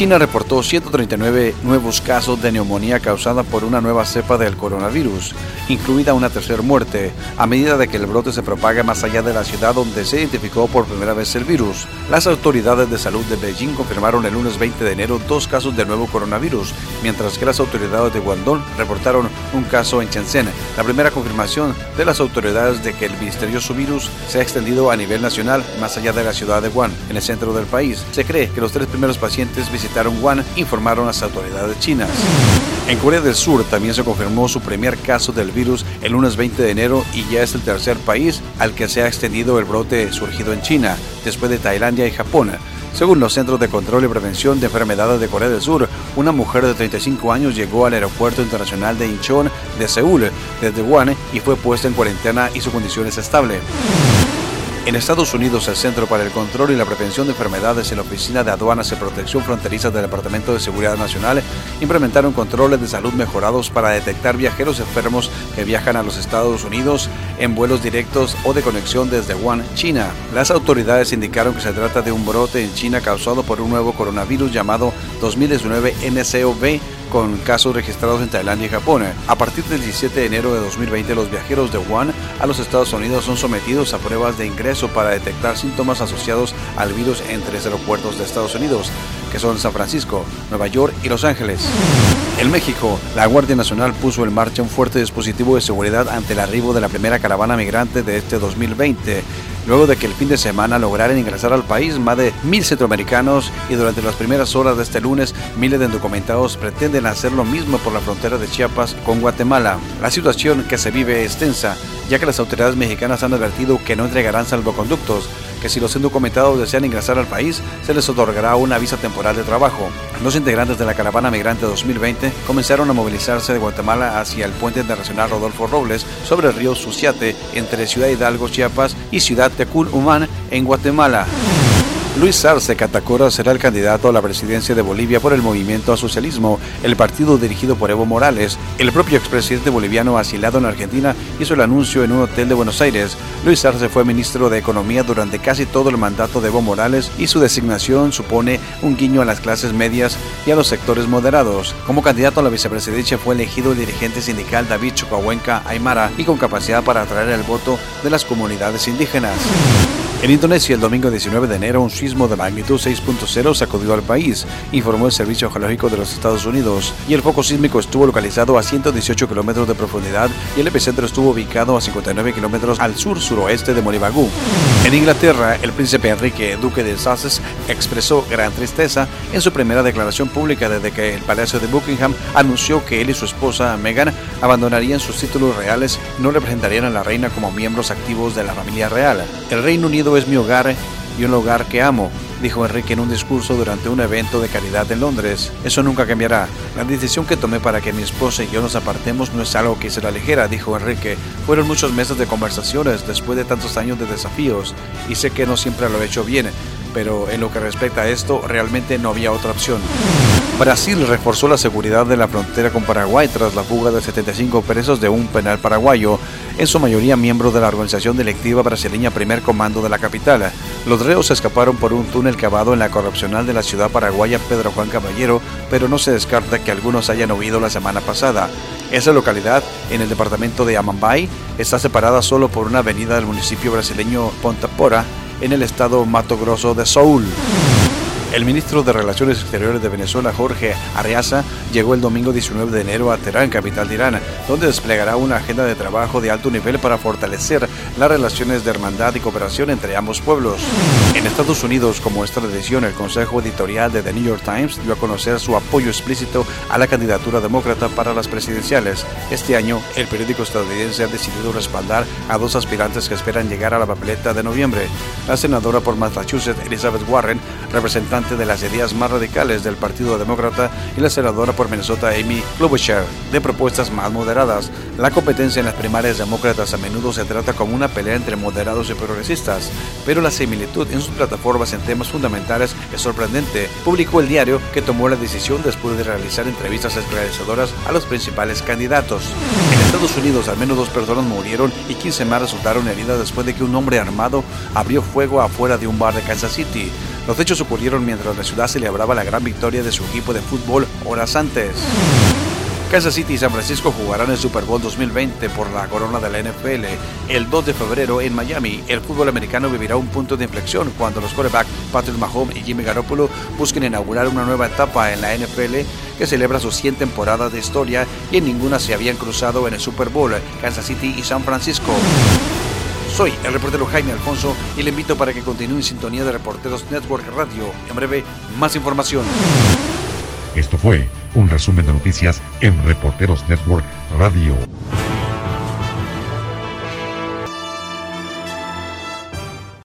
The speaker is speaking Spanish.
China reportó 139 nuevos casos de neumonía causada por una nueva cepa del coronavirus, incluida una tercera muerte, a medida de que el brote se propaga más allá de la ciudad donde se identificó por primera vez el virus. Las autoridades de salud de Beijing confirmaron el lunes 20 de enero dos casos de nuevo coronavirus, mientras que las autoridades de Guangdong reportaron un caso en Shenzhen, la primera confirmación de las autoridades de que el misterioso virus se ha extendido a nivel nacional más allá de la ciudad de Wuhan, en el centro del país. Se cree que los tres primeros pacientes visitaron visitaron informaron las autoridades chinas. En Corea del Sur también se confirmó su primer caso del virus el lunes 20 de enero y ya es el tercer país al que se ha extendido el brote surgido en China, después de Tailandia y Japón. Según los Centros de Control y Prevención de Enfermedades de Corea del Sur, una mujer de 35 años llegó al aeropuerto internacional de Incheon de Seúl desde Wuhan y fue puesta en cuarentena y su condición es estable. En Estados Unidos, el Centro para el Control y la Prevención de Enfermedades y la Oficina de Aduanas y Protección Fronteriza del Departamento de Seguridad Nacional implementaron controles de salud mejorados para detectar viajeros enfermos que viajan a los Estados Unidos en vuelos directos o de conexión desde Wuhan, China. Las autoridades indicaron que se trata de un brote en China causado por un nuevo coronavirus llamado 2019 NCOV con casos registrados en Tailandia y Japón. A partir del 17 de enero de 2020, los viajeros de Wuhan a los Estados Unidos son sometidos a pruebas de ingreso para detectar síntomas asociados al virus en tres aeropuertos de Estados Unidos, que son San Francisco, Nueva York y Los Ángeles. En México, la Guardia Nacional puso en marcha un fuerte dispositivo de seguridad ante el arribo de la primera caravana migrante de este 2020 luego de que el fin de semana lograran ingresar al país más de mil centroamericanos y durante las primeras horas de este lunes miles de indocumentados pretenden hacer lo mismo por la frontera de Chiapas con Guatemala. La situación que se vive es tensa, ya que las autoridades mexicanas han advertido que no entregarán salvoconductos, que si los indocumentados desean ingresar al país, se les otorgará una visa temporal de trabajo. Los integrantes de la caravana migrante 2020 comenzaron a movilizarse de Guatemala hacia el puente internacional Rodolfo Robles sobre el río Suciate entre Ciudad Hidalgo, Chiapas y Ciudad Tecul Humán en Guatemala. Luis Arce Catacora será el candidato a la presidencia de Bolivia por el Movimiento al Socialismo, el partido dirigido por Evo Morales. El propio expresidente boliviano asilado en Argentina hizo el anuncio en un hotel de Buenos Aires. Luis Arce fue ministro de Economía durante casi todo el mandato de Evo Morales y su designación supone un guiño a las clases medias y a los sectores moderados. Como candidato a la vicepresidencia fue elegido el dirigente sindical David Chucahuenca Aymara y con capacidad para atraer el voto de las comunidades indígenas. En Indonesia, el domingo 19 de enero, un sismo de magnitud 6.0 sacudió al país, informó el Servicio Geológico de los Estados Unidos, y el foco sísmico estuvo localizado a 118 kilómetros de profundidad y el epicentro estuvo ubicado a 59 kilómetros al sur-suroeste de Molibagú. En Inglaterra, el príncipe Enrique, duque de Sussex, expresó gran tristeza en su primera declaración pública desde que el Palacio de Buckingham anunció que él y su esposa Meghan abandonarían sus títulos reales y no representarían a la reina como miembros activos de la familia real. El Reino Unido es mi hogar y un hogar que amo, dijo Enrique en un discurso durante un evento de caridad en Londres. Eso nunca cambiará. La decisión que tomé para que mi esposa y yo nos apartemos no es algo que se la ligera, dijo Enrique. Fueron muchos meses de conversaciones después de tantos años de desafíos y sé que no siempre lo he hecho bien, pero en lo que respecta a esto realmente no había otra opción. Brasil reforzó la seguridad de la frontera con Paraguay tras la fuga de 75 presos de un penal paraguayo, en su mayoría miembros de la organización delictiva brasileña Primer Comando de la capital. Los reos escaparon por un túnel cavado en la corrupcional de la ciudad paraguaya Pedro Juan Caballero, pero no se descarta que algunos hayan huido la semana pasada. Esa localidad, en el departamento de Amambay, está separada solo por una avenida del municipio brasileño Pontapora, en el estado Mato Grosso de Soul. El ministro de Relaciones Exteriores de Venezuela, Jorge Arreaza, llegó el domingo 19 de enero a Teherán, capital de Irán, donde desplegará una agenda de trabajo de alto nivel para fortalecer las relaciones de hermandad y cooperación entre ambos pueblos. En Estados Unidos, como es tradición, el Consejo Editorial de The New York Times dio a conocer su apoyo explícito a la candidatura demócrata para las presidenciales. Este año, el periódico estadounidense ha decidido respaldar a dos aspirantes que esperan llegar a la papeleta de noviembre. La senadora por Massachusetts, Elizabeth Warren, representante de las ideas más radicales del Partido Demócrata y la senadora por Minnesota Amy Klobuchar, de propuestas más moderadas. La competencia en las primarias demócratas a menudo se trata como una pelea entre moderados y progresistas, pero la similitud en sus plataformas en temas fundamentales es sorprendente, publicó el diario que tomó la decisión después de realizar entrevistas esclarecedoras a los principales candidatos. En Estados Unidos al menos dos personas murieron y 15 más resultaron heridas después de que un hombre armado abrió fuego afuera de un bar de Kansas City. Los hechos ocurrieron mientras la ciudad celebraba la gran victoria de su equipo de fútbol horas antes. Kansas City y San Francisco jugarán el Super Bowl 2020 por la corona de la NFL. El 2 de febrero en Miami, el fútbol americano vivirá un punto de inflexión cuando los quarterbacks Patrick Mahomes y Jimmy Garoppolo busquen inaugurar una nueva etapa en la NFL que celebra sus 100 temporadas de historia y en ninguna se habían cruzado en el Super Bowl, Kansas City y San Francisco. Soy el reportero Jaime Alfonso y le invito para que continúe en sintonía de Reporteros Network Radio. En breve, más información. Esto fue un resumen de noticias en Reporteros Network Radio.